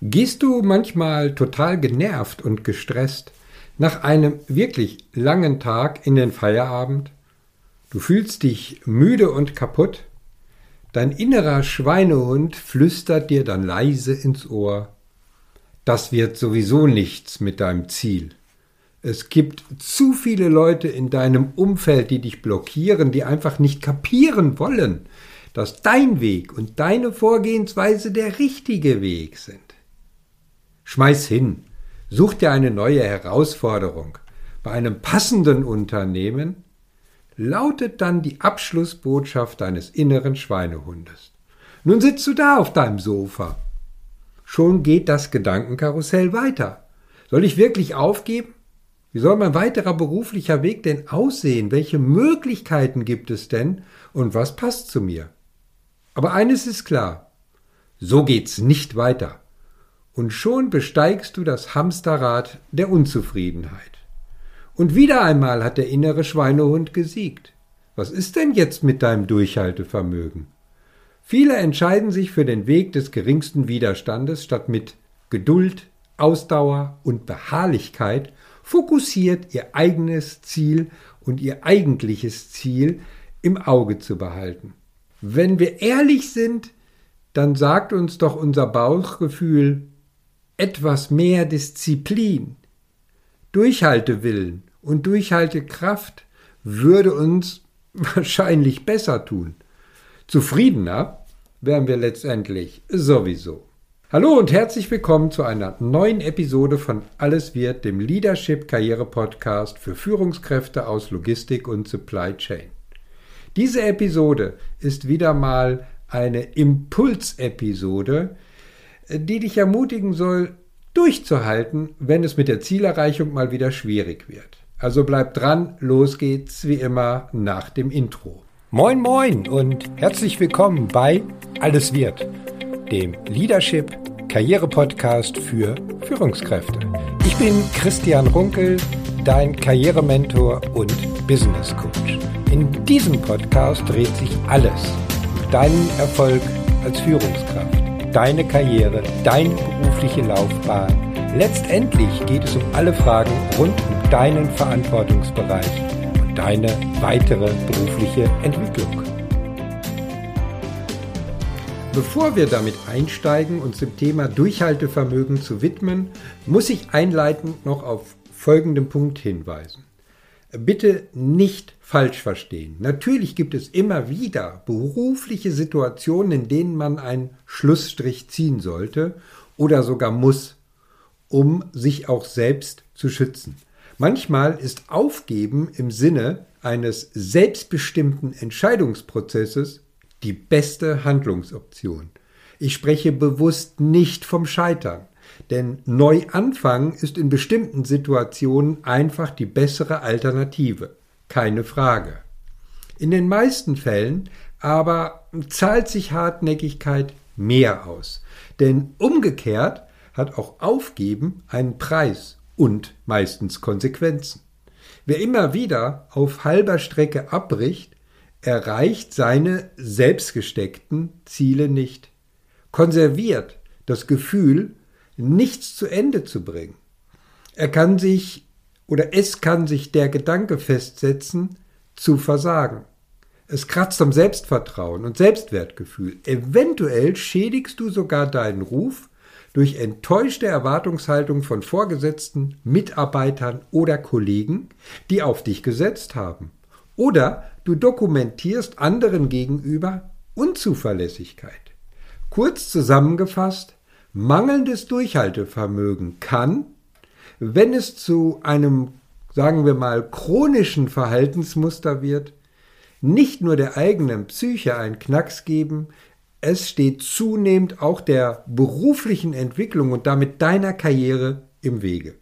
Gehst du manchmal total genervt und gestresst nach einem wirklich langen Tag in den Feierabend? Du fühlst dich müde und kaputt? Dein innerer Schweinehund flüstert dir dann leise ins Ohr. Das wird sowieso nichts mit deinem Ziel. Es gibt zu viele Leute in deinem Umfeld, die dich blockieren, die einfach nicht kapieren wollen, dass dein Weg und deine Vorgehensweise der richtige Weg sind. Schmeiß hin, such dir eine neue Herausforderung. Bei einem passenden Unternehmen lautet dann die Abschlussbotschaft deines inneren Schweinehundes. Nun sitzt du da auf deinem Sofa. Schon geht das Gedankenkarussell weiter. Soll ich wirklich aufgeben? Wie soll mein weiterer beruflicher Weg denn aussehen? Welche Möglichkeiten gibt es denn? Und was passt zu mir? Aber eines ist klar. So geht's nicht weiter und schon besteigst du das Hamsterrad der Unzufriedenheit. Und wieder einmal hat der innere Schweinehund gesiegt. Was ist denn jetzt mit deinem Durchhaltevermögen? Viele entscheiden sich für den Weg des geringsten Widerstandes, statt mit Geduld, Ausdauer und Beharrlichkeit fokussiert ihr eigenes Ziel und ihr eigentliches Ziel im Auge zu behalten. Wenn wir ehrlich sind, dann sagt uns doch unser Bauchgefühl, etwas mehr Disziplin, Durchhaltewillen und Durchhaltekraft würde uns wahrscheinlich besser tun. Zufriedener wären wir letztendlich sowieso. Hallo und herzlich willkommen zu einer neuen Episode von Alles wird, dem Leadership Karriere Podcast für Führungskräfte aus Logistik und Supply Chain. Diese Episode ist wieder mal eine Impulsepisode, die dich ermutigen soll, durchzuhalten, wenn es mit der Zielerreichung mal wieder schwierig wird. Also bleib dran, los geht's wie immer nach dem Intro. Moin moin und herzlich willkommen bei Alles wird, dem Leadership Karriere Podcast für Führungskräfte. Ich bin Christian Runkel, dein Karrierementor und Business Coach. In diesem Podcast dreht sich alles um deinen Erfolg als Führungskraft deine Karriere, deine berufliche Laufbahn. Letztendlich geht es um alle Fragen rund um deinen Verantwortungsbereich und deine weitere berufliche Entwicklung. Bevor wir damit einsteigen, uns dem Thema Durchhaltevermögen zu widmen, muss ich einleitend noch auf folgenden Punkt hinweisen. Bitte nicht falsch verstehen. Natürlich gibt es immer wieder berufliche Situationen, in denen man einen Schlussstrich ziehen sollte oder sogar muss, um sich auch selbst zu schützen. Manchmal ist Aufgeben im Sinne eines selbstbestimmten Entscheidungsprozesses die beste Handlungsoption. Ich spreche bewusst nicht vom Scheitern. Denn Neuanfang ist in bestimmten Situationen einfach die bessere Alternative. Keine Frage. In den meisten Fällen aber zahlt sich Hartnäckigkeit mehr aus. Denn umgekehrt hat auch Aufgeben einen Preis und meistens Konsequenzen. Wer immer wieder auf halber Strecke abbricht, erreicht seine selbstgesteckten Ziele nicht, konserviert das Gefühl nichts zu Ende zu bringen. Er kann sich oder es kann sich der Gedanke festsetzen, zu versagen. Es kratzt am Selbstvertrauen und Selbstwertgefühl. Eventuell schädigst du sogar deinen Ruf durch enttäuschte Erwartungshaltung von Vorgesetzten, Mitarbeitern oder Kollegen, die auf dich gesetzt haben. Oder du dokumentierst anderen gegenüber Unzuverlässigkeit. Kurz zusammengefasst, Mangelndes Durchhaltevermögen kann, wenn es zu einem, sagen wir mal, chronischen Verhaltensmuster wird, nicht nur der eigenen Psyche einen Knacks geben, es steht zunehmend auch der beruflichen Entwicklung und damit deiner Karriere im Wege.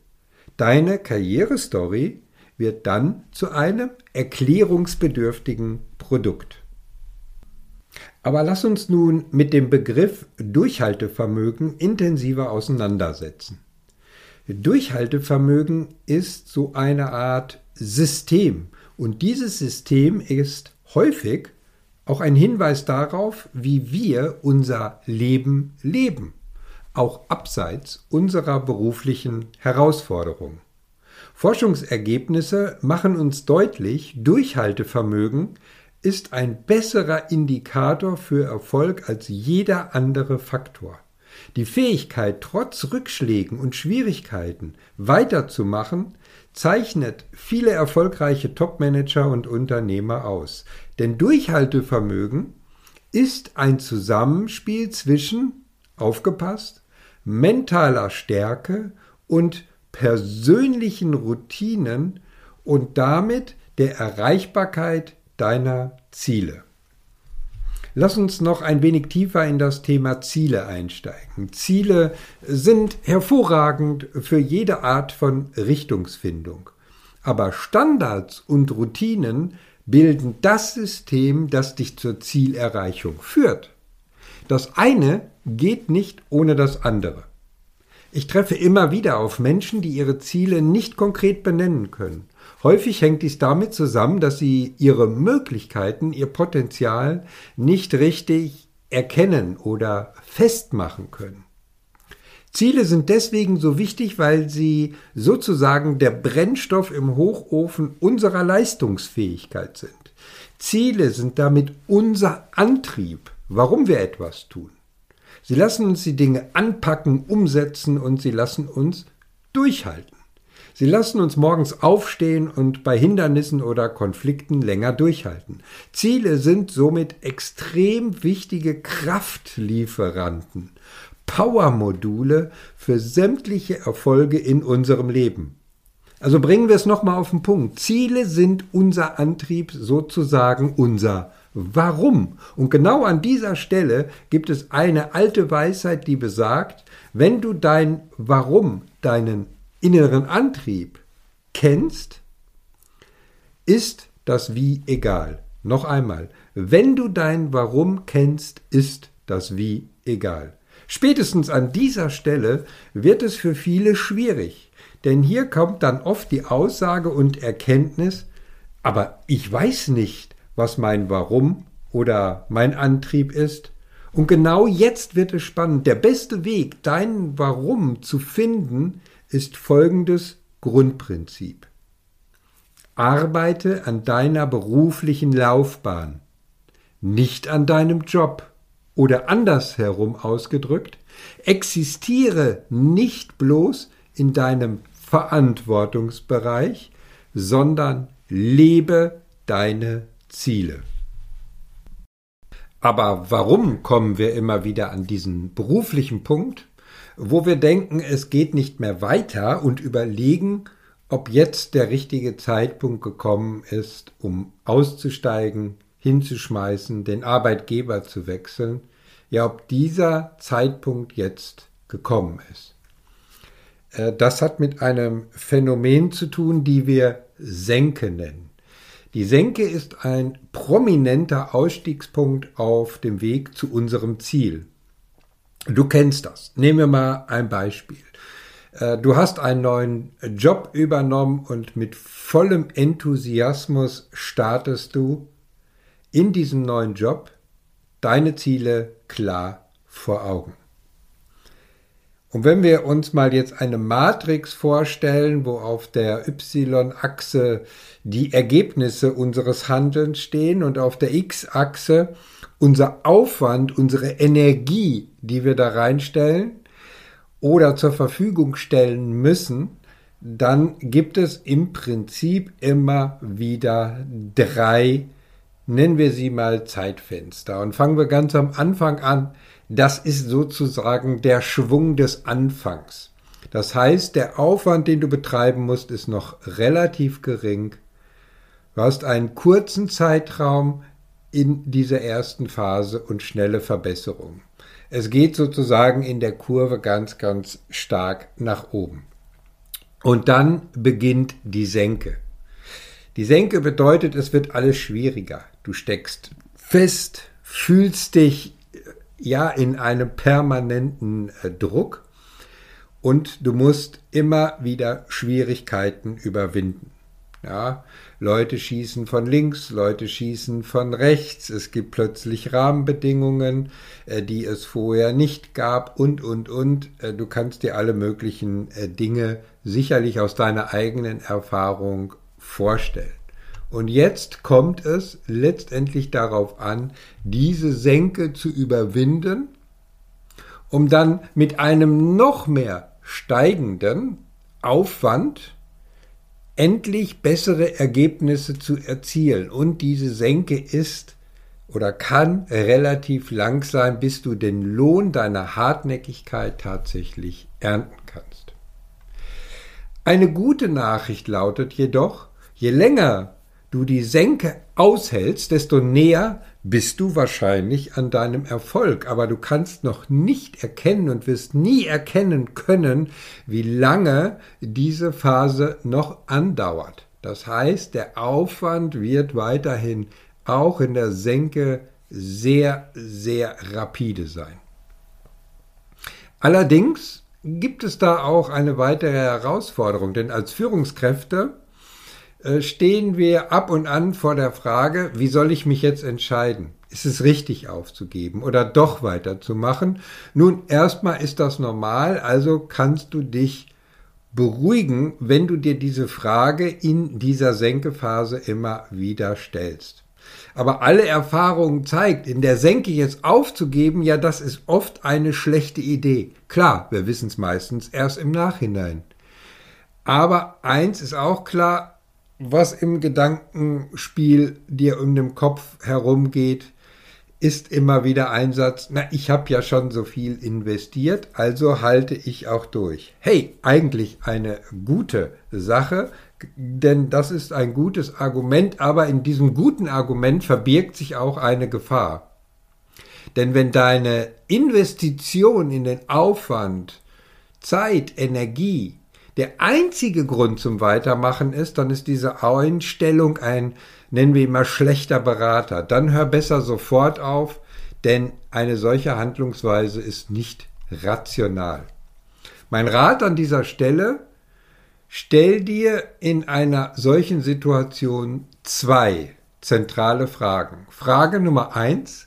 Deine Karrierestory wird dann zu einem erklärungsbedürftigen Produkt. Aber lass uns nun mit dem Begriff Durchhaltevermögen intensiver auseinandersetzen. Durchhaltevermögen ist so eine Art System und dieses System ist häufig auch ein Hinweis darauf, wie wir unser Leben leben. auch abseits unserer beruflichen Herausforderungen. Forschungsergebnisse machen uns deutlich, Durchhaltevermögen ist ein besserer Indikator für Erfolg als jeder andere Faktor. Die Fähigkeit, trotz Rückschlägen und Schwierigkeiten weiterzumachen, zeichnet viele erfolgreiche Topmanager und Unternehmer aus. Denn Durchhaltevermögen ist ein Zusammenspiel zwischen, aufgepasst, mentaler Stärke und persönlichen Routinen und damit der Erreichbarkeit deiner Ziele. Lass uns noch ein wenig tiefer in das Thema Ziele einsteigen. Ziele sind hervorragend für jede Art von Richtungsfindung. Aber Standards und Routinen bilden das System, das dich zur Zielerreichung führt. Das eine geht nicht ohne das andere. Ich treffe immer wieder auf Menschen, die ihre Ziele nicht konkret benennen können Häufig hängt dies damit zusammen, dass sie ihre Möglichkeiten, ihr Potenzial nicht richtig erkennen oder festmachen können. Ziele sind deswegen so wichtig, weil sie sozusagen der Brennstoff im Hochofen unserer Leistungsfähigkeit sind. Ziele sind damit unser Antrieb, warum wir etwas tun. Sie lassen uns die Dinge anpacken, umsetzen und sie lassen uns durchhalten. Sie lassen uns morgens aufstehen und bei Hindernissen oder Konflikten länger durchhalten. Ziele sind somit extrem wichtige Kraftlieferanten, Powermodule für sämtliche Erfolge in unserem Leben. Also bringen wir es nochmal auf den Punkt. Ziele sind unser Antrieb, sozusagen unser Warum. Und genau an dieser Stelle gibt es eine alte Weisheit, die besagt, wenn du dein Warum, deinen inneren Antrieb kennst, ist das Wie egal. Noch einmal, wenn du dein Warum kennst, ist das Wie egal. Spätestens an dieser Stelle wird es für viele schwierig, denn hier kommt dann oft die Aussage und Erkenntnis, aber ich weiß nicht, was mein Warum oder mein Antrieb ist. Und genau jetzt wird es spannend. Der beste Weg, dein Warum zu finden, ist folgendes Grundprinzip. Arbeite an deiner beruflichen Laufbahn, nicht an deinem Job oder andersherum ausgedrückt, existiere nicht bloß in deinem Verantwortungsbereich, sondern lebe deine Ziele. Aber warum kommen wir immer wieder an diesen beruflichen Punkt? Wo wir denken, es geht nicht mehr weiter und überlegen, ob jetzt der richtige Zeitpunkt gekommen ist, um auszusteigen, hinzuschmeißen, den Arbeitgeber zu wechseln, ja, ob dieser Zeitpunkt jetzt gekommen ist. Äh, das hat mit einem Phänomen zu tun, die wir Senke nennen. Die Senke ist ein prominenter Ausstiegspunkt auf dem Weg zu unserem Ziel. Du kennst das. Nehmen wir mal ein Beispiel. Äh, du hast einen neuen Job übernommen und mit vollem Enthusiasmus startest du in diesem neuen Job deine Ziele klar vor Augen. Und wenn wir uns mal jetzt eine Matrix vorstellen, wo auf der Y-Achse die Ergebnisse unseres Handelns stehen und auf der X-Achse unser Aufwand, unsere Energie, die wir da reinstellen oder zur Verfügung stellen müssen, dann gibt es im Prinzip immer wieder drei, nennen wir sie mal Zeitfenster. Und fangen wir ganz am Anfang an. Das ist sozusagen der Schwung des Anfangs. Das heißt, der Aufwand, den du betreiben musst, ist noch relativ gering. Du hast einen kurzen Zeitraum, in dieser ersten Phase und schnelle Verbesserung. Es geht sozusagen in der Kurve ganz, ganz stark nach oben. Und dann beginnt die Senke. Die Senke bedeutet, es wird alles schwieriger. Du steckst fest, fühlst dich äh, ja in einem permanenten äh, Druck und du musst immer wieder Schwierigkeiten überwinden. Ja, Leute schießen von links, Leute schießen von rechts. Es gibt plötzlich Rahmenbedingungen, äh, die es vorher nicht gab und, und, und. Äh, du kannst dir alle möglichen äh, Dinge sicherlich aus deiner eigenen Erfahrung vorstellen. Und jetzt kommt es letztendlich darauf an, diese Senke zu überwinden, um dann mit einem noch mehr steigenden Aufwand endlich bessere Ergebnisse zu erzielen. Und diese Senke ist oder kann relativ lang sein, bis du den Lohn deiner Hartnäckigkeit tatsächlich ernten kannst. Eine gute Nachricht lautet jedoch, je länger du die Senke aushältst, desto näher bist du wahrscheinlich an deinem Erfolg. Aber du kannst noch nicht erkennen und wirst nie erkennen können, wie lange diese Phase noch andauert. Das heißt, der Aufwand wird weiterhin auch in der Senke sehr, sehr rapide sein. Allerdings gibt es da auch eine weitere Herausforderung, denn als Führungskräfte stehen wir ab und an vor der Frage, wie soll ich mich jetzt entscheiden? Ist es richtig aufzugeben oder doch weiterzumachen? Nun, erstmal ist das normal, also kannst du dich beruhigen, wenn du dir diese Frage in dieser Senkephase immer wieder stellst. Aber alle Erfahrungen zeigt, in der Senke jetzt aufzugeben, ja, das ist oft eine schlechte Idee. Klar, wir wissen es meistens erst im Nachhinein. Aber eins ist auch klar, was im Gedankenspiel dir um den Kopf herumgeht, ist immer wieder ein Satz, na, ich habe ja schon so viel investiert, also halte ich auch durch. Hey, eigentlich eine gute Sache, denn das ist ein gutes Argument, aber in diesem guten Argument verbirgt sich auch eine Gefahr. Denn wenn deine Investition in den Aufwand, Zeit, Energie der einzige Grund zum Weitermachen ist, dann ist diese Einstellung ein, nennen wir ihn mal, schlechter Berater. Dann hör besser sofort auf, denn eine solche Handlungsweise ist nicht rational. Mein Rat an dieser Stelle, stell dir in einer solchen Situation zwei zentrale Fragen. Frage Nummer eins,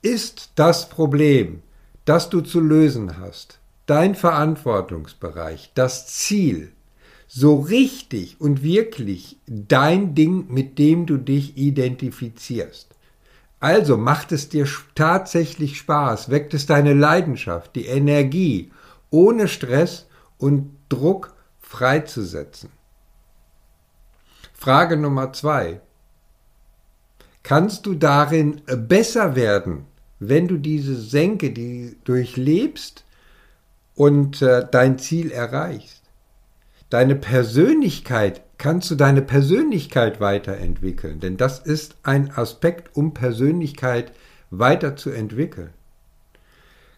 ist das Problem, das du zu lösen hast, dein Verantwortungsbereich, das Ziel, so richtig und wirklich dein Ding, mit dem du dich identifizierst. Also macht es dir tatsächlich Spaß, weckt es deine Leidenschaft, die Energie, ohne Stress und Druck freizusetzen. Frage Nummer zwei. Kannst du darin besser werden, wenn du diese Senke, die durchlebst, und äh, dein Ziel erreichst. Deine Persönlichkeit, kannst du deine Persönlichkeit weiterentwickeln, denn das ist ein Aspekt, um Persönlichkeit weiterzuentwickeln.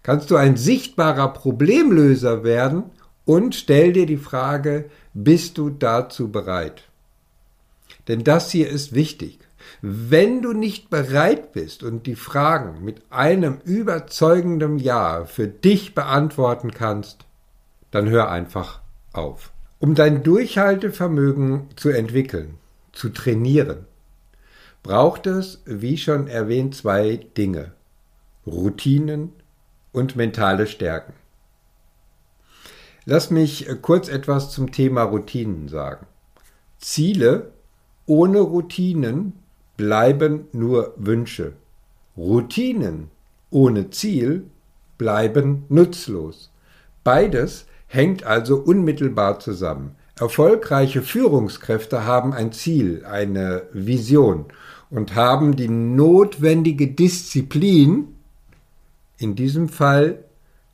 Kannst du ein sichtbarer Problemlöser werden und stell dir die Frage, bist du dazu bereit? Denn das hier ist wichtig. Wenn du nicht bereit bist und die Fragen mit einem überzeugenden Ja für dich beantworten kannst, dann hör einfach auf. Um dein Durchhaltevermögen zu entwickeln, zu trainieren, braucht es, wie schon erwähnt, zwei Dinge. Routinen und mentale Stärken. Lass mich kurz etwas zum Thema Routinen sagen. Ziele ohne Routinen bleiben nur Wünsche. Routinen ohne Ziel bleiben nutzlos. Beides hängt also unmittelbar zusammen. Erfolgreiche Führungskräfte haben ein Ziel, eine Vision und haben die notwendige Disziplin, in diesem Fall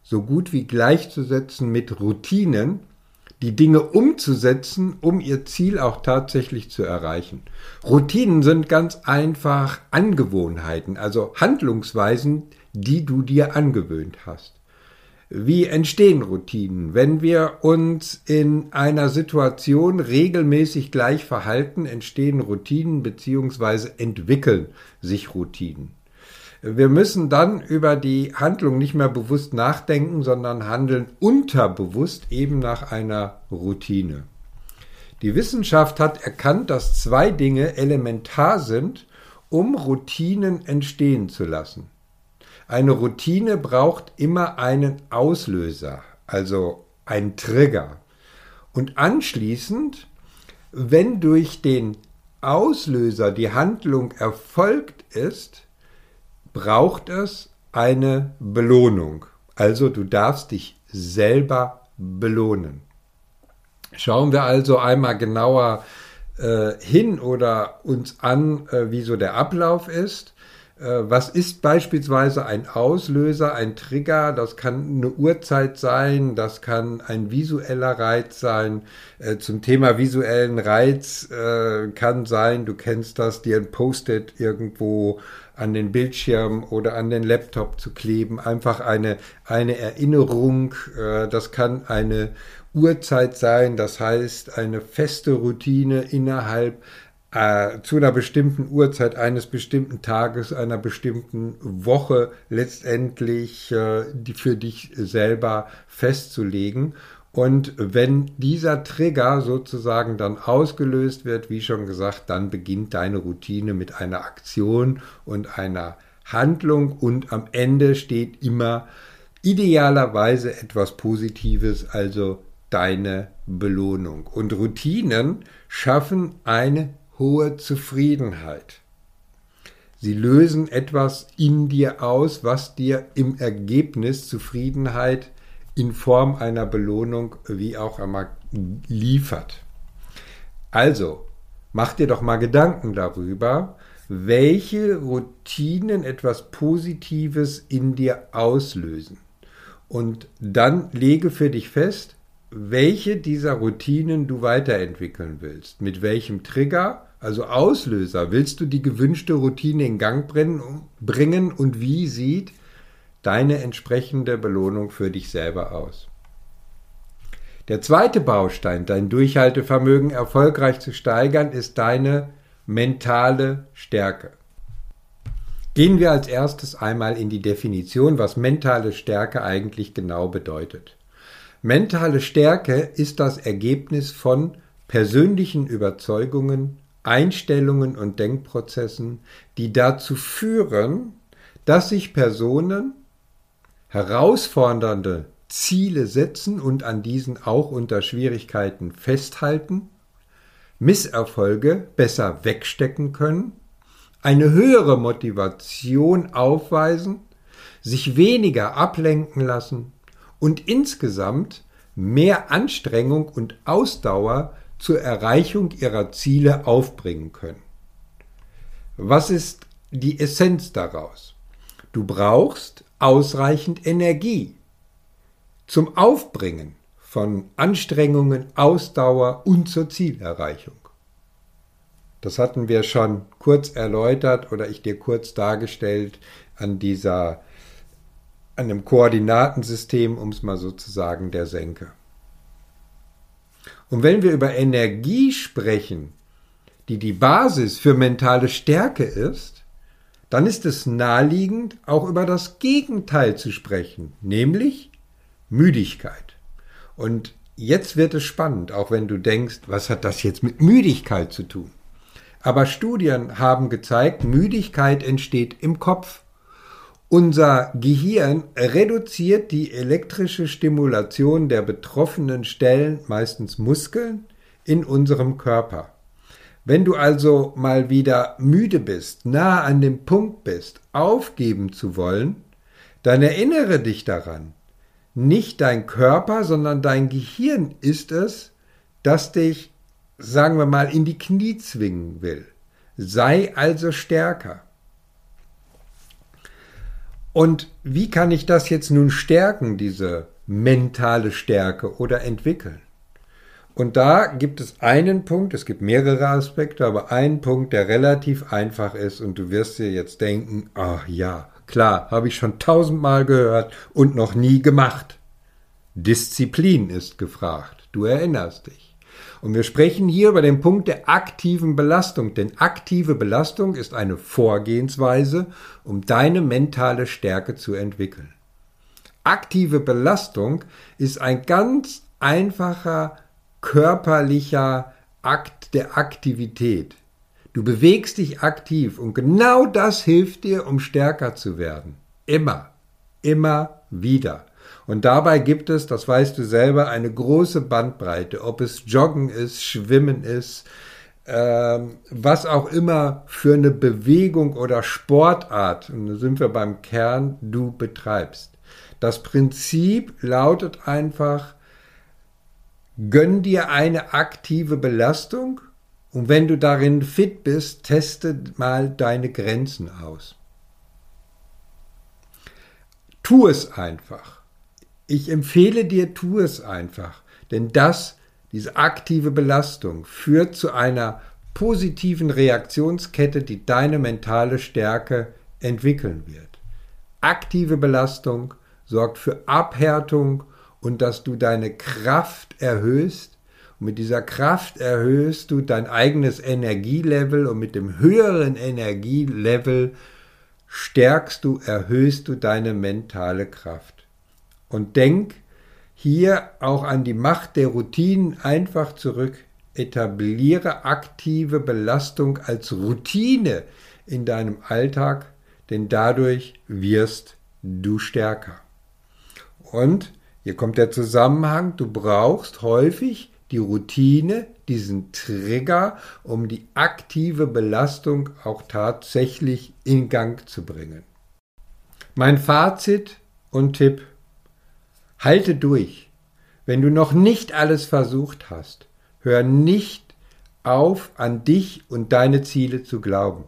so gut wie gleichzusetzen mit Routinen, die Dinge umzusetzen, um ihr Ziel auch tatsächlich zu erreichen. Routinen sind ganz einfach Angewohnheiten, also Handlungsweisen, die du dir angewöhnt hast. Wie entstehen Routinen? Wenn wir uns in einer Situation regelmäßig gleich verhalten, entstehen Routinen bzw. entwickeln sich Routinen. Wir müssen dann über die Handlung nicht mehr bewusst nachdenken, sondern handeln unterbewusst eben nach einer Routine. Die Wissenschaft hat erkannt, dass zwei Dinge elementar sind, um Routinen entstehen zu lassen. Eine Routine braucht immer einen Auslöser, also einen Trigger. Und anschließend, wenn durch den Auslöser die Handlung erfolgt ist, braucht es eine Belohnung. Also du darfst dich selber belohnen. Schauen wir also einmal genauer äh, hin oder uns an, äh, wie so der Ablauf ist. Äh, was ist beispielsweise ein Auslöser, ein Trigger? Das kann eine Uhrzeit sein, das kann ein visueller Reiz sein. Äh, zum Thema visuellen Reiz äh, kann sein, du kennst das, dir ein Post-it irgendwo an den Bildschirm oder an den Laptop zu kleben. Einfach eine, eine Erinnerung. Das kann eine Uhrzeit sein, das heißt eine feste Routine innerhalb äh, zu einer bestimmten Uhrzeit eines bestimmten Tages, einer bestimmten Woche letztendlich äh, die für dich selber festzulegen. Und wenn dieser Trigger sozusagen dann ausgelöst wird, wie schon gesagt, dann beginnt deine Routine mit einer Aktion und einer Handlung und am Ende steht immer idealerweise etwas Positives, also deine Belohnung. Und Routinen schaffen eine hohe Zufriedenheit. Sie lösen etwas in dir aus, was dir im Ergebnis Zufriedenheit in Form einer Belohnung wie auch immer liefert. Also, mach dir doch mal Gedanken darüber, welche Routinen etwas Positives in dir auslösen. Und dann lege für dich fest, welche dieser Routinen du weiterentwickeln willst. Mit welchem Trigger also Auslöser, willst du die gewünschte Routine in Gang bringen und wie sieht deine entsprechende Belohnung für dich selber aus? Der zweite Baustein, dein Durchhaltevermögen erfolgreich zu steigern, ist deine mentale Stärke. Gehen wir als erstes einmal in die Definition, was mentale Stärke eigentlich genau bedeutet. Mentale Stärke ist das Ergebnis von persönlichen Überzeugungen, Einstellungen und Denkprozessen, die dazu führen, dass sich Personen herausfordernde Ziele setzen und an diesen auch unter Schwierigkeiten festhalten, Misserfolge besser wegstecken können, eine höhere Motivation aufweisen, sich weniger ablenken lassen und insgesamt mehr Anstrengung und Ausdauer zur Erreichung ihrer Ziele aufbringen können. Was ist die Essenz daraus? Du brauchst ausreichend Energie zum Aufbringen von Anstrengungen, Ausdauer und zur Zielerreichung. Das hatten wir schon kurz erläutert oder ich dir kurz dargestellt an dieser an dem Koordinatensystem, um es mal so zu sagen, der Senke. Und wenn wir über Energie sprechen, die die Basis für mentale Stärke ist, dann ist es naheliegend, auch über das Gegenteil zu sprechen, nämlich Müdigkeit. Und jetzt wird es spannend, auch wenn du denkst, was hat das jetzt mit Müdigkeit zu tun? Aber Studien haben gezeigt, Müdigkeit entsteht im Kopf. Unser Gehirn reduziert die elektrische Stimulation der betroffenen Stellen, meistens Muskeln, in unserem Körper. Wenn du also mal wieder müde bist, nah an dem Punkt bist, aufgeben zu wollen, dann erinnere dich daran. Nicht dein Körper, sondern dein Gehirn ist es, das dich, sagen wir mal, in die Knie zwingen will. Sei also stärker. Und wie kann ich das jetzt nun stärken, diese mentale Stärke oder entwickeln? Und da gibt es einen Punkt, es gibt mehrere Aspekte, aber einen Punkt, der relativ einfach ist und du wirst dir jetzt denken, ach ja, klar, habe ich schon tausendmal gehört und noch nie gemacht. Disziplin ist gefragt, du erinnerst dich. Und wir sprechen hier über den Punkt der aktiven Belastung, denn aktive Belastung ist eine Vorgehensweise, um deine mentale Stärke zu entwickeln. Aktive Belastung ist ein ganz einfacher körperlicher Akt der Aktivität. Du bewegst dich aktiv und genau das hilft dir, um stärker zu werden. Immer, immer wieder. Und dabei gibt es, das weißt du selber, eine große Bandbreite, ob es Joggen ist, Schwimmen ist, ähm, was auch immer für eine Bewegung oder Sportart, und da sind wir beim Kern, du betreibst. Das Prinzip lautet einfach, gönn dir eine aktive Belastung und wenn du darin fit bist, teste mal deine Grenzen aus. Tu es einfach. Ich empfehle dir, tu es einfach, denn das, diese aktive Belastung, führt zu einer positiven Reaktionskette, die deine mentale Stärke entwickeln wird. Aktive Belastung sorgt für Abhärtung und dass du deine Kraft erhöhst. Und mit dieser Kraft erhöhst du dein eigenes Energielevel und mit dem höheren Energielevel stärkst du, erhöhst du deine mentale Kraft. Und denk hier auch an die Macht der Routinen einfach zurück. Etabliere aktive Belastung als Routine in deinem Alltag, denn dadurch wirst du stärker. Und hier kommt der Zusammenhang, du brauchst häufig die Routine, diesen Trigger, um die aktive Belastung auch tatsächlich in Gang zu bringen. Mein Fazit und Tipp, halte durch. Wenn du noch nicht alles versucht hast, hör nicht auf, an dich und deine Ziele zu glauben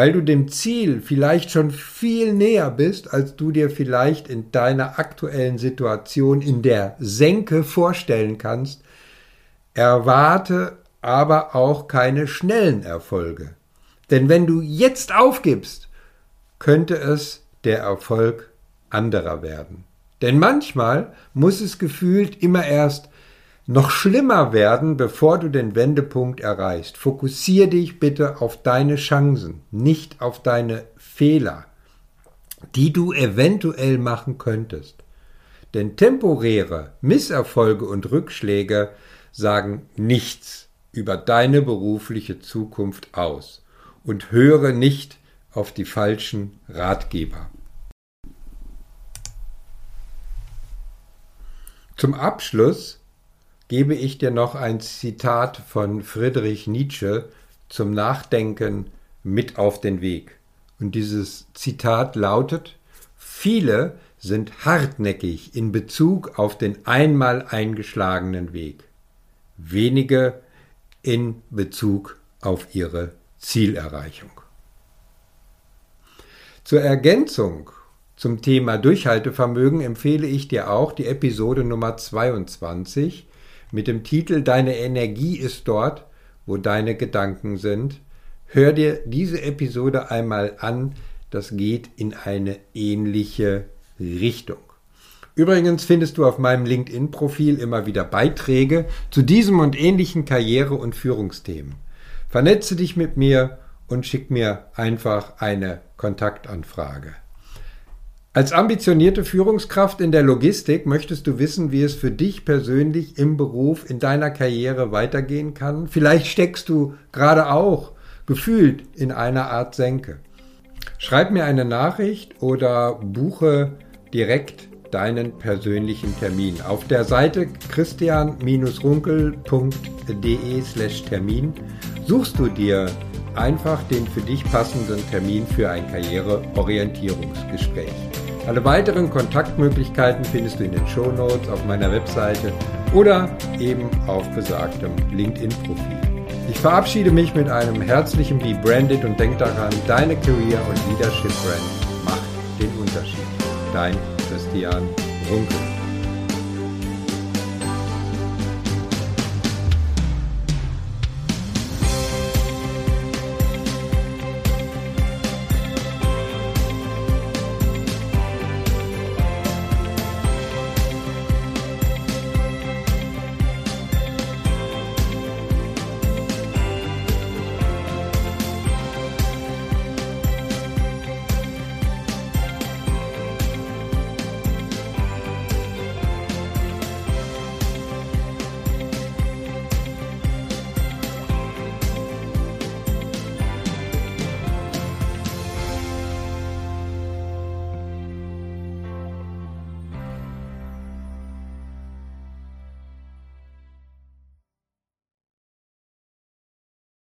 weil du dem Ziel vielleicht schon viel näher bist, als du dir vielleicht in deiner aktuellen Situation in der Senke vorstellen kannst, erwarte aber auch keine schnellen Erfolge. Denn wenn du jetzt aufgibst, könnte es der Erfolg anderer werden. Denn manchmal muss es gefühlt immer erst noch schlimmer werden, bevor du den Wendepunkt erreichst. Fokussier dich bitte auf deine Chancen, nicht auf deine Fehler, die du eventuell machen könntest. Denn temporäre Misserfolge und Rückschläge sagen nichts über deine berufliche Zukunft aus und höre nicht auf die falschen Ratgeber. Zum Abschluss gebe ich dir noch ein Zitat von Friedrich Nietzsche zum Nachdenken mit auf den Weg. Und dieses Zitat lautet, viele sind hartnäckig in Bezug auf den einmal eingeschlagenen Weg, wenige in Bezug auf ihre Zielerreichung. Zur Ergänzung zum Thema Durchhaltevermögen empfehle ich dir auch die Episode Nummer 22 mit dem Titel Deine Energie ist dort, wo deine Gedanken sind. Hör dir diese Episode einmal an, das geht in eine ähnliche Richtung. Übrigens findest du auf meinem LinkedIn-Profil immer wieder Beiträge zu diesem und ähnlichen Karriere- und Führungsthemen. Vernetze dich mit mir und schick mir einfach eine Kontaktanfrage. Als ambitionierte Führungskraft in der Logistik möchtest du wissen, wie es für dich persönlich im Beruf, in deiner Karriere weitergehen kann. Vielleicht steckst du gerade auch gefühlt in einer Art Senke. Schreib mir eine Nachricht oder buche direkt deinen persönlichen Termin. Auf der Seite christian-runkel.de slash Termin suchst du dir einfach den für dich passenden Termin für ein Karriereorientierungsgespräch. Alle weiteren Kontaktmöglichkeiten findest du in den Show Notes auf meiner Webseite oder eben auf besagtem LinkedIn-Profil. Ich verabschiede mich mit einem herzlichen Be Branded und denk daran, deine Career und Leadership Brand macht den Unterschied. Dein Christian Runkel.